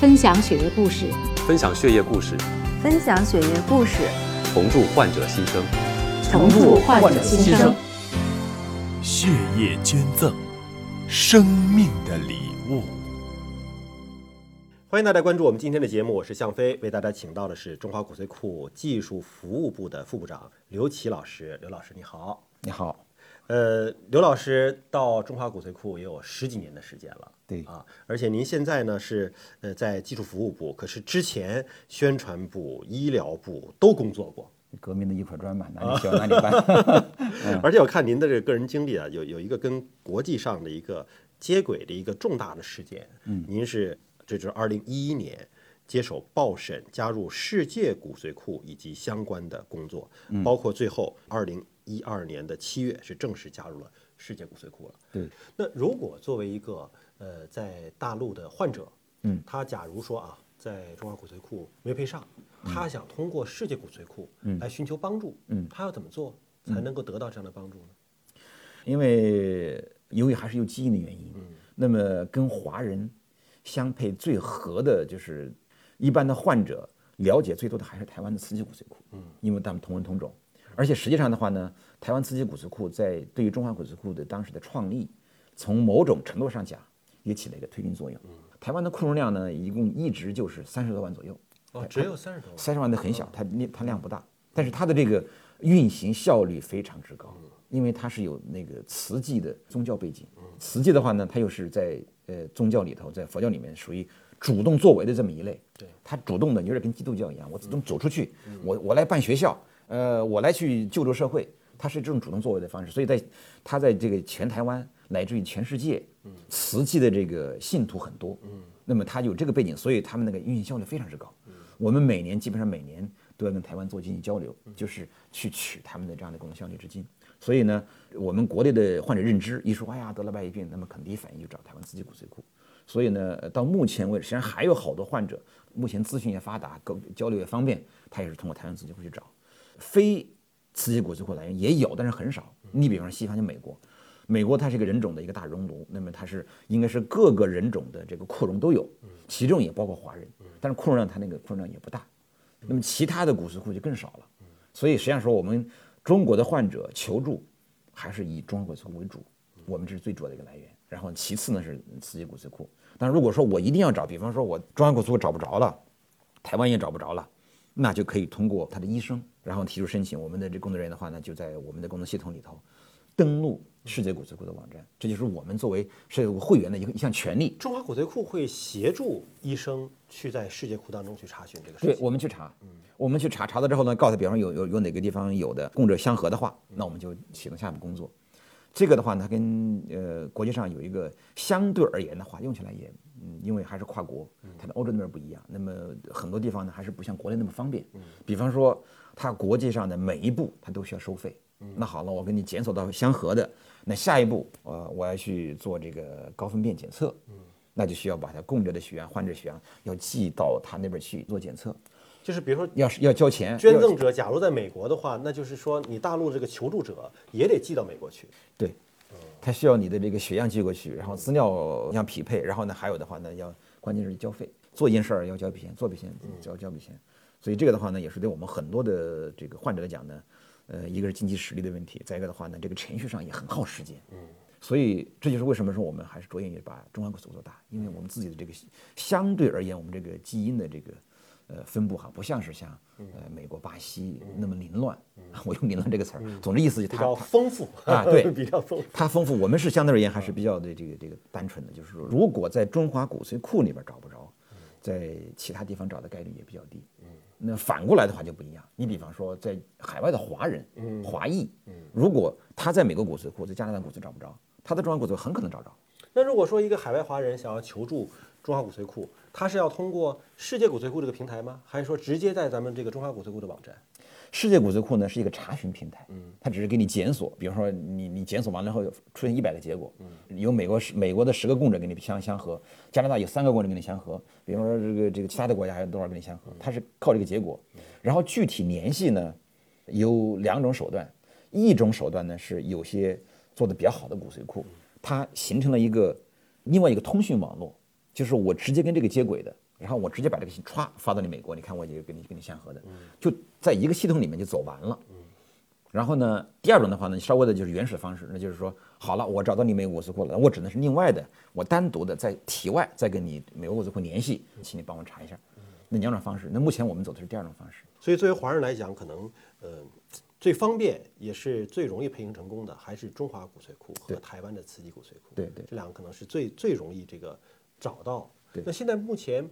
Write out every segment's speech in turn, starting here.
分享血液故事，分享血液故事，分享血液故事，重铸患者新生。重铸患者新生。血液捐赠，生命的礼物。欢迎大家关注我们今天的节目，我是向飞，为大家请到的是中华骨髓库技术服务部的副部长刘琦老师。刘老师你好，你好。呃，刘老师到中华骨髓库也有十几年的时间了，对啊，而且您现在呢是呃在技术服务部，可是之前宣传部、医疗部都工作过，革命的一块砖嘛，哪里 需要哪里搬。而且我看您的这个个人经历啊，有有一个跟国际上的一个接轨的一个重大的事件，嗯，您是这就是二零一一年接手报审，加入世界骨髓库以及相关的工作，包括最后二零。一二年的七月是正式加入了世界骨髓库了。对，那如果作为一个呃在大陆的患者，嗯，他假如说啊，在中华骨髓库没配上，他想通过世界骨髓库来寻求帮助，嗯，他要怎么做才能够得到这样的帮助呢？因为由于还是有基因的原因，嗯，那么跟华人相配最合的就是一般的患者了解最多的还是台湾的慈济骨髓库，嗯，因为他们同文同种。而且实际上的话呢，台湾慈济骨髓库在对于中华骨髓库的当时的创立，从某种程度上讲，也起了一个推进作用。台湾的库容量呢，一共一直就是三十多万左右。哦，只有三十多万。三十万的很小，它量它量不大，但是它的这个运行效率非常之高，因为它是有那个慈济的宗教背景。慈济的话呢，它又是在呃宗教里头，在佛教里面属于主动作为的这么一类。对，它主动的有点跟基督教一样，我主动走出去，我我来办学校。呃，我来去救助社会，他是这种主动作为的方式，所以在他在这个全台湾乃至于全世界，瓷器的这个信徒很多，嗯，那么他有这个背景，所以他们那个运行效率非常之高。我们每年基本上每年都要跟台湾做经济交流，就是去取他们的这样的功效率之金。所以呢，我们国内的患者认知一说，哎呀得了白血病，那么肯定一反应就找台湾慈济骨髓库。所以呢，到目前为止，实际上还有好多患者，目前资讯也发达，沟交流也方便，他也是通过台湾慈济库去找。非雌激骨髓库来源也有，但是很少。你比方说西方就美国，美国它是一个人种的一个大熔炉，那么它是应该是各个人种的这个库容都有，其中也包括华人，但是库容量它那个库容量也不大。那么其他的骨髓库就更少了。所以实际上说，我们中国的患者求助还是以中华骨髓库为主，我们这是最主要的一个来源。然后其次呢是雌激骨髓库。但如果说我一定要找，比方说我中华骨髓库找不着了，台湾也找不着了。那就可以通过他的医生，然后提出申请。我们的这工作人员的话呢，就在我们的工作系统里头登录世界骨髓库的网站。这就是我们作为世界骨会员的一个一项权利。中华骨髓库会协助医生去在世界库当中去查询这个事情。对，我们去查，我们去查，查到之后呢，告诉他，比方有有有哪个地方有的供者相合的话，那我们就启动下一步工作。这个的话呢，它跟呃国际上有一个相对而言的话，用起来也嗯，因为还是跨国，它的欧洲那边不一样。那么很多地方呢，还是不像国内那么方便。比方说，它国际上的每一步它都需要收费。那好了，我给你检索到相合的，那下一步呃我要去做这个高分辨检测，那就需要把它供者的血样、患者血样要寄到他那边去做检测。就是比如说，要是要交钱，捐赠者假如在美国的话，那就是说你大陆这个求助者也得寄到美国去。对，他需要你的这个血样寄过去，然后资料要匹配，然后呢还有的话呢要关键是交费，做一件事儿要交笔钱，做笔钱交交笔钱。所以这个的话呢也是对我们很多的这个患者来讲呢，呃，一个是经济实力的问题，再一个的话呢这个程序上也很耗时间。嗯，所以这就是为什么说我们还是着眼于把中华骨髓做大，因为我们自己的这个相对而言，我们这个基因的这个。呃，分布哈不像是像呃美国、巴西那么凌乱，我用凌乱这个词儿，总之意思就比较丰富啊，对，比较丰富。它丰富，我们是相对而言还是比较的这个这个单纯的，就是说，如果在中华骨髓库里边找不着，在其他地方找的概率也比较低。那反过来的话就不一样，你比方说在海外的华人、华裔，如果他在美国骨髓库、在加拿大骨髓找不着，他的中华骨髓很可能找着。那如果说一个海外华人想要求助中华骨髓库，它是要通过世界骨髓库这个平台吗？还是说直接在咱们这个中华骨髓库的网站？世界骨髓库呢是一个查询平台，嗯，它只是给你检索，比如说你你检索完了后出现一百个结果，嗯，有美国十美国的十个供者跟你相相合，加拿大有三个供者跟你相合，比方说这个这个其他的国家还有多少跟你相合，它是靠这个结果，然后具体联系呢有两种手段，一种手段呢是有些做的比较好的骨髓库，它形成了一个另外一个通讯网络，就是我直接跟这个接轨的，然后我直接把这个信歘发到你美国，你看我也跟你跟你相合的，就在一个系统里面就走完了。然后呢，第二种的话呢，稍微的就是原始的方式，那就是说，好了，我找到你美国国资库了，我只能是另外的，我单独的在体外再跟你美国国资库联系，请你帮我查一下。那两种方式，那目前我们走的是第二种方式。所以作为华人来讲，可能呃最方便也是最容易配型成功的，还是中华骨髓库和台湾的慈济骨髓库。对对这两个可能是最最容易这个找到。对那现在目前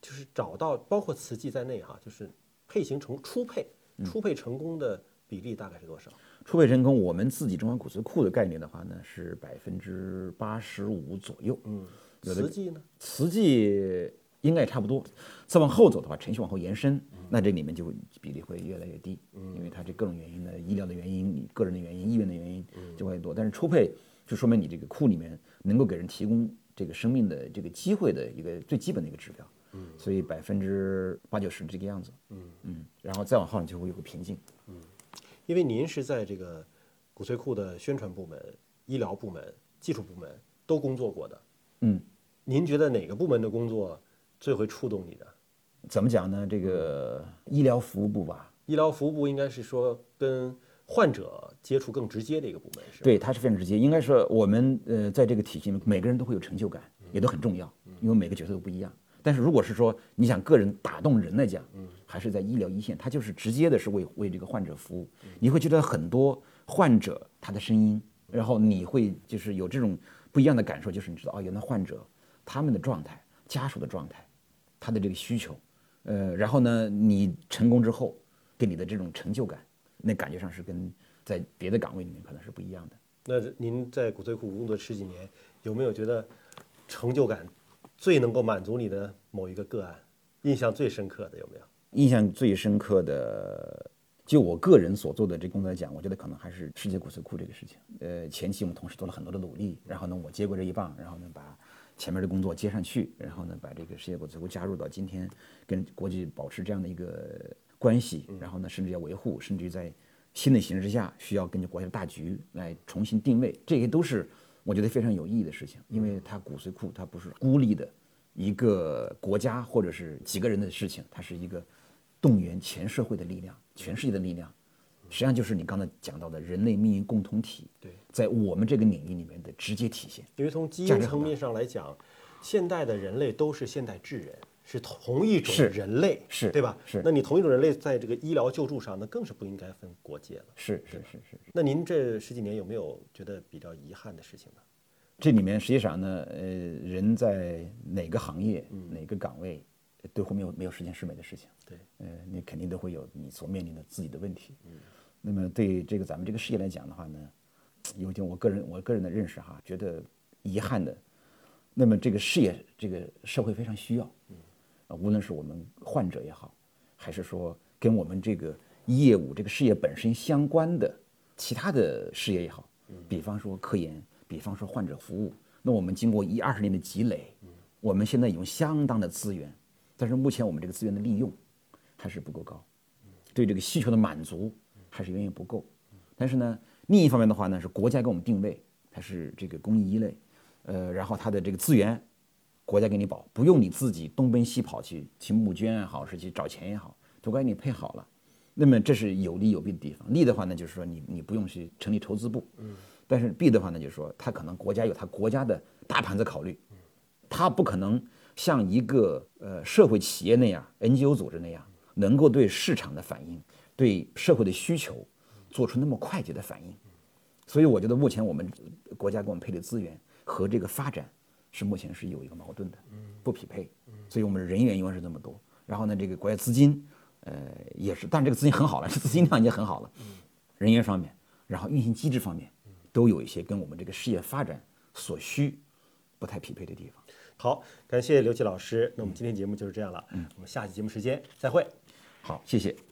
就是找到包括慈济在内哈，就是配型成初配嗯初配成功的比例大概是多少？初配成功，我们自己中华骨髓库的概念的话呢，是百分之八十五左右。嗯，有的慈济呢？瓷器应该也差不多。再往后走的话，程序往后延伸，那这里面就比例会越来越低，因为它这各种原因的，医疗的原因、你个人的原因、医院的原因就会多。但是初配就说明你这个库里面能够给人提供这个生命的这个机会的一个最基本的一个指标。嗯所以百分之八九十这个样子。嗯嗯然后再往后你就会有个瓶颈。嗯因为您是在这个骨髓库的宣传部门、医疗部门、技术部门都工作过的，嗯，您觉得哪个部门的工作最会触动你的？怎么讲呢？这个医疗服务部吧，医疗服务部应该是说跟患者接触更直接的一个部门，是？对，它是非常直接。应该说，我们呃，在这个体系里面，每个人都会有成就感，也都很重要，因为每个角色都不一样。但是如果是说你想个人打动人来讲，还是在医疗一线，它就是直接的是为为这个患者服务。你会觉得很多患者他的声音，然后你会就是有这种不一样的感受，就是你知道哦，原来患者他们的状态、家属的状态、他的这个需求，呃，然后呢，你成功之后给你的这种成就感，那感觉上是跟在别的岗位里面可能是不一样的。那您在骨髓库工作十几年，有没有觉得成就感最能够满足你的某一个个案，印象最深刻的有没有？印象最深刻的，就我个人所做的这工作来讲，我觉得可能还是世界骨髓库这个事情。呃，前期我们同事做了很多的努力，然后呢，我接过这一棒，然后呢，把前面的工作接上去，然后呢，把这个世界骨髓库加入到今天，跟国际保持这样的一个关系，然后呢，甚至要维护，甚至于在新的形势下，需要根据国家的大局来重新定位，这些都是我觉得非常有意义的事情，因为它骨髓库它不是孤立的一个国家或者是几个人的事情，它是一个动员全社会的力量、全世界的力量，实际上就是你刚才讲到的人类命运共同体，对，在我们这个领域里面的直接体现。因为从基因层面上来讲，现代的人类都是现代智人，是同一种是人类，是对吧？是那你同一种人类在这个医疗救助上，那更是不应该分国界了。是是是是，那您这十几年有没有觉得比较遗憾的事情呢？这里面实际上呢，呃，人在哪个行业、哪个岗位，都会没有没有十全十美的事情。对，呃，你肯定都会有你所面临的自己的问题。嗯那么对这个咱们这个事业来讲的话呢，有一点我个人我个人的认识哈，觉得遗憾的。那么这个事业，这个社会非常需要，啊，无论是我们患者也好，还是说跟我们这个业务这个事业本身相关的其他的事业也好，比方说科研，比方说患者服务，那我们经过一二十年的积累，我们现在有相当的资源，但是目前我们这个资源的利用还是不够高，对这个需求的满足还是远远不够。但是呢，另一方面的话呢，是国家给我们定位它是这个公益一类，呃，然后它的这个资源，国家给你保，不用你自己东奔西跑去去募捐也好，是去找钱也好，都给你配好了。那么这是有利有弊的地方。利的话呢，就是说你你不用去成立投资部，嗯，但是弊的话呢，就是说它可能国家有它国家的大盘子考虑，它不可能像一个呃社会企业那样 NGO 组织那样，能够对市场的反应、对社会的需求做出那么快捷的反应。所以我觉得目前我们国家给我们配的资源和这个发展是目前是有一个矛盾的，不匹配。所以我们人员永远是这么多，然后呢，这个国家资金，呃，也是，但这个资金很好了，这资金量已经很好了，人员方面，然后运行机制方面，都有一些跟我们这个事业发展所需不太匹配的地方。好，感谢刘琦老师。那我们今天节目就是这样了，我们下期节目时间再会。好，谢谢。